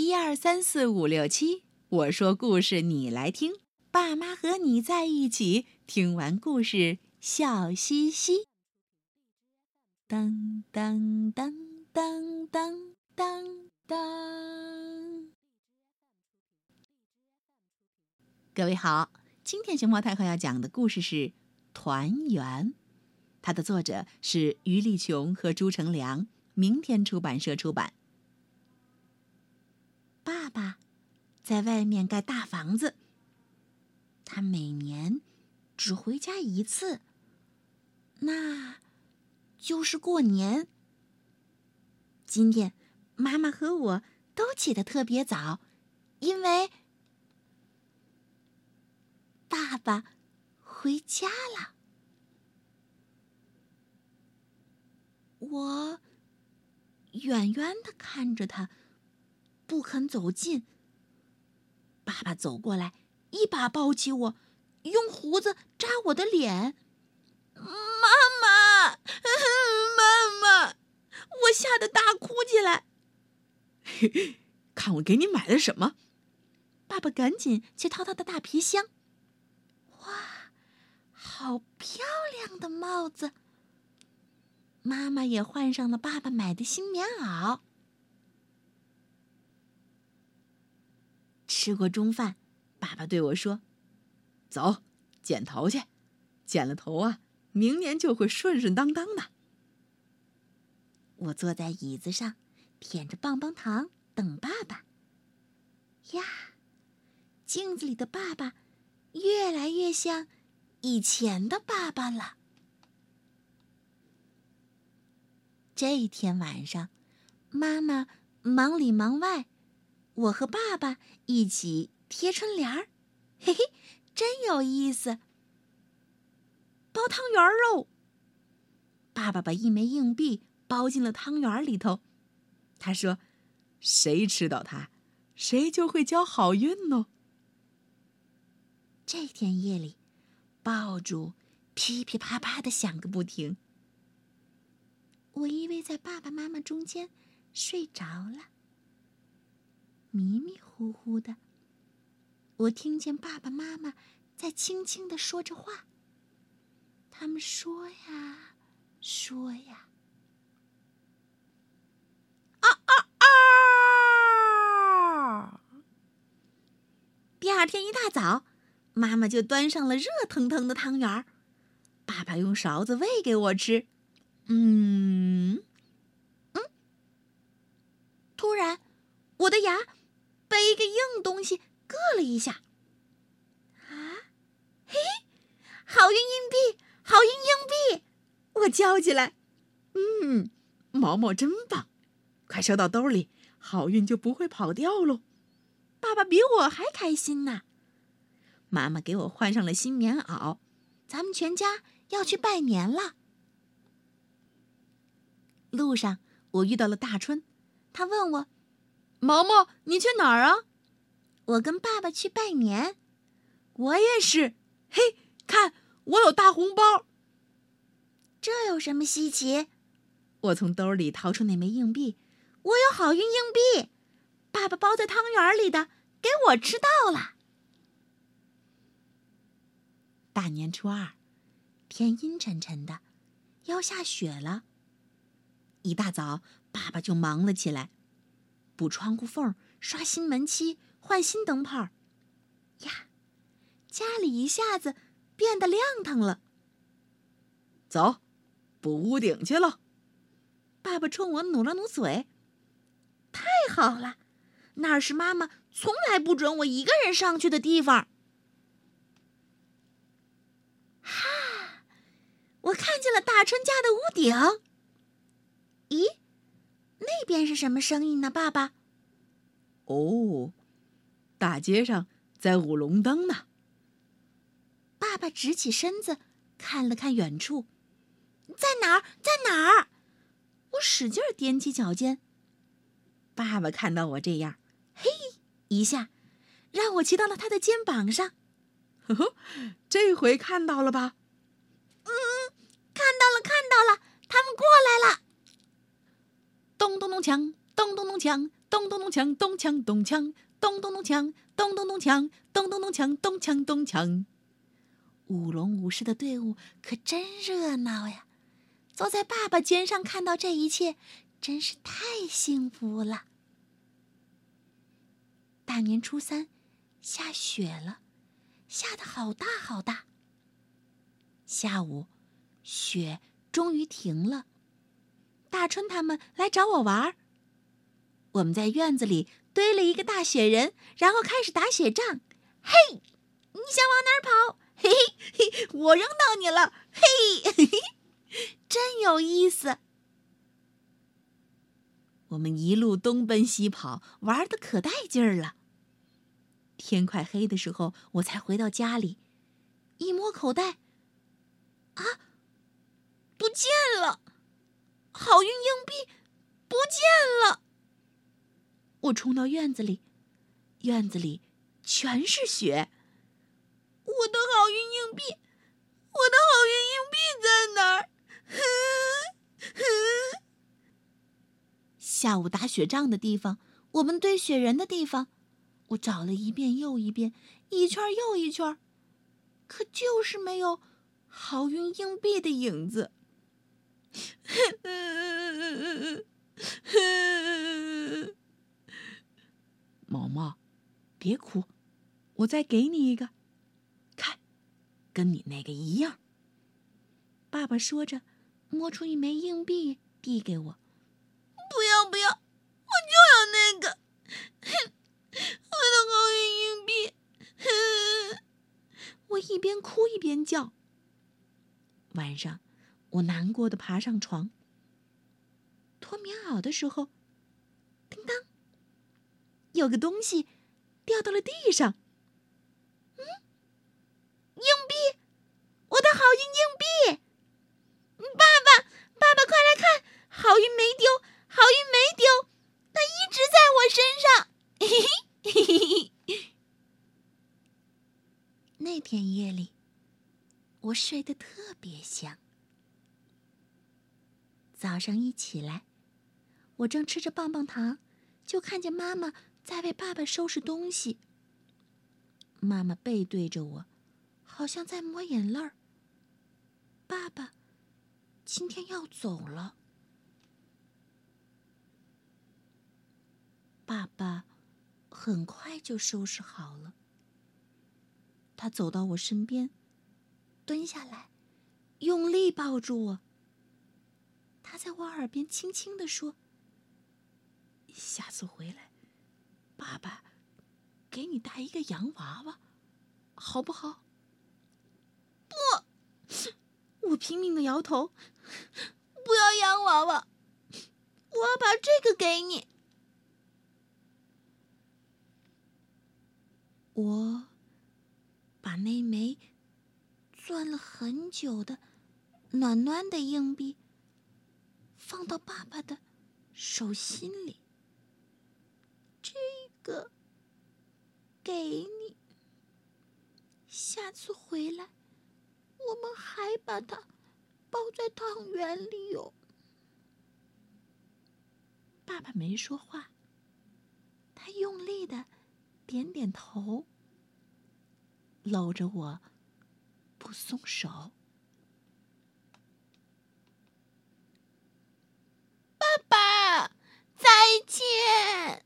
一二三四五六七，我说故事你来听，爸妈和你在一起，听完故事笑嘻嘻。当当当当当当当。各位好，今天熊猫太后要讲的故事是《团圆》，它的作者是于丽琼和朱成良，明天出版社出版。爸爸在外面盖大房子，他每年只回家一次，那就是过年。今天妈妈和我都起得特别早，因为爸爸回家了。我远远的看着他。不肯走近。爸爸走过来，一把抱起我，用胡子扎我的脸。妈妈，妈妈，我吓得大哭起来。看我给你买了什么！爸爸赶紧去掏他的大皮箱。哇，好漂亮的帽子！妈妈也换上了爸爸买的新棉袄。吃过中饭，爸爸对我说：“走，剪头去。剪了头啊，明年就会顺顺当当的。”我坐在椅子上，舔着棒棒糖等爸爸。呀，镜子里的爸爸越来越像以前的爸爸了。这一天晚上，妈妈忙里忙外。我和爸爸一起贴春联儿，嘿嘿，真有意思。包汤圆儿喽！爸爸把一枚硬币包进了汤圆里头，他说：“谁吃到它，谁就会交好运哦。”这天夜里，爆竹噼噼啪啪的响个不停。我依偎在爸爸妈妈中间，睡着了。迷迷糊糊的，我听见爸爸妈妈在轻轻的说着话。他们说呀，说呀。啊啊啊！第二天一大早，妈妈就端上了热腾腾的汤圆儿，爸爸用勺子喂给我吃。嗯嗯，突然，我的牙。被一个硬东西硌了一下，啊，嘿，好运硬币，好运硬币！我叫起来，嗯，毛毛真棒，快收到兜里，好运就不会跑掉喽。爸爸比我还开心呢。妈妈给我换上了新棉袄，咱们全家要去拜年了。路上我遇到了大春，他问我。毛毛，你去哪儿啊？我跟爸爸去拜年。我也是。嘿，看，我有大红包。这有什么稀奇？我从兜里掏出那枚硬币。我有好运硬币，爸爸包在汤圆里的，给我吃到了。大年初二，天阴沉沉的，要下雪了。一大早，爸爸就忙了起来。补窗户缝，刷新门漆，换新灯泡，呀，家里一下子变得亮堂了。走，补屋顶去了。爸爸冲我努了努嘴。太好了，那是妈妈从来不准我一个人上去的地方。哈，我看见了大春家的屋顶。咦？那边是什么声音呢，爸爸？哦，大街上在舞龙灯呢。爸爸直起身子，看了看远处，在哪儿？在哪儿？我使劲踮起脚尖。爸爸看到我这样，嘿一下，让我骑到了他的肩膀上。呵呵，这回看到了吧？嗯，看到了，看到了，他们过来了。咚咚锵，咚咚咚锵，咚咚咚锵，咚锵咚锵，咚咚咚锵，咚咚咚锵，咚咚咚锵，咚锵咚锵。舞龙舞狮的队伍可真热闹呀！坐在爸爸肩上看到这一切，真是太幸福了。大年初三，下雪了，下的好大好大。下午，雪终于停了。大春他们来找我玩儿。我们在院子里堆了一个大雪人，然后开始打雪仗。嘿，你想往哪儿跑？嘿嘿嘿，我扔到你了。嘿，嘿嘿，真有意思。我们一路东奔西跑，玩的可带劲儿了。天快黑的时候，我才回到家里，一摸口袋，啊，不见了！好运硬币不见了！我冲到院子里，院子里全是雪。我的好运硬币，我的好运硬币在哪儿？下午打雪仗的地方，我们堆雪人的地方，我找了一遍又一遍，一圈又一圈，可就是没有好运硬币的影子。毛毛，别哭，我再给你一个，看，跟你那个一样。爸爸说着，摸出一枚硬币递给我。不要不要，我就要那个，我的好运硬币！我一边哭一边叫。晚上，我难过的爬上床，脱棉袄的时候，叮当。有个东西掉到了地上。嗯，硬币，我的好运硬币！爸爸，爸爸，快来看，好运没丢，好运没丢，它一直在我身上。嘿嘿。那天夜里，我睡得特别香。早上一起来，我正吃着棒棒糖，就看见妈妈。在为爸爸收拾东西。妈妈背对着我，好像在抹眼泪儿。爸爸今天要走了。爸爸很快就收拾好了。他走到我身边，蹲下来，用力抱住我。他在我耳边轻轻地说：“下次回来。”爸爸，给你带一个洋娃娃，好不好？不，我拼命的摇头，不要洋娃娃，我要把这个给你。我把那枚攥了很久的暖暖的硬币放到爸爸的手心里。这个给你，下次回来，我们还把它包在汤圆里哟。爸爸没说话，他用力的点点头，搂着我不松手。爸爸，再见。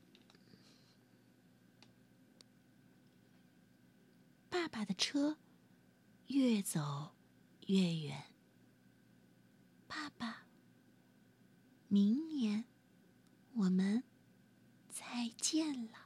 爸的车越走越远。爸爸，明年我们再见了。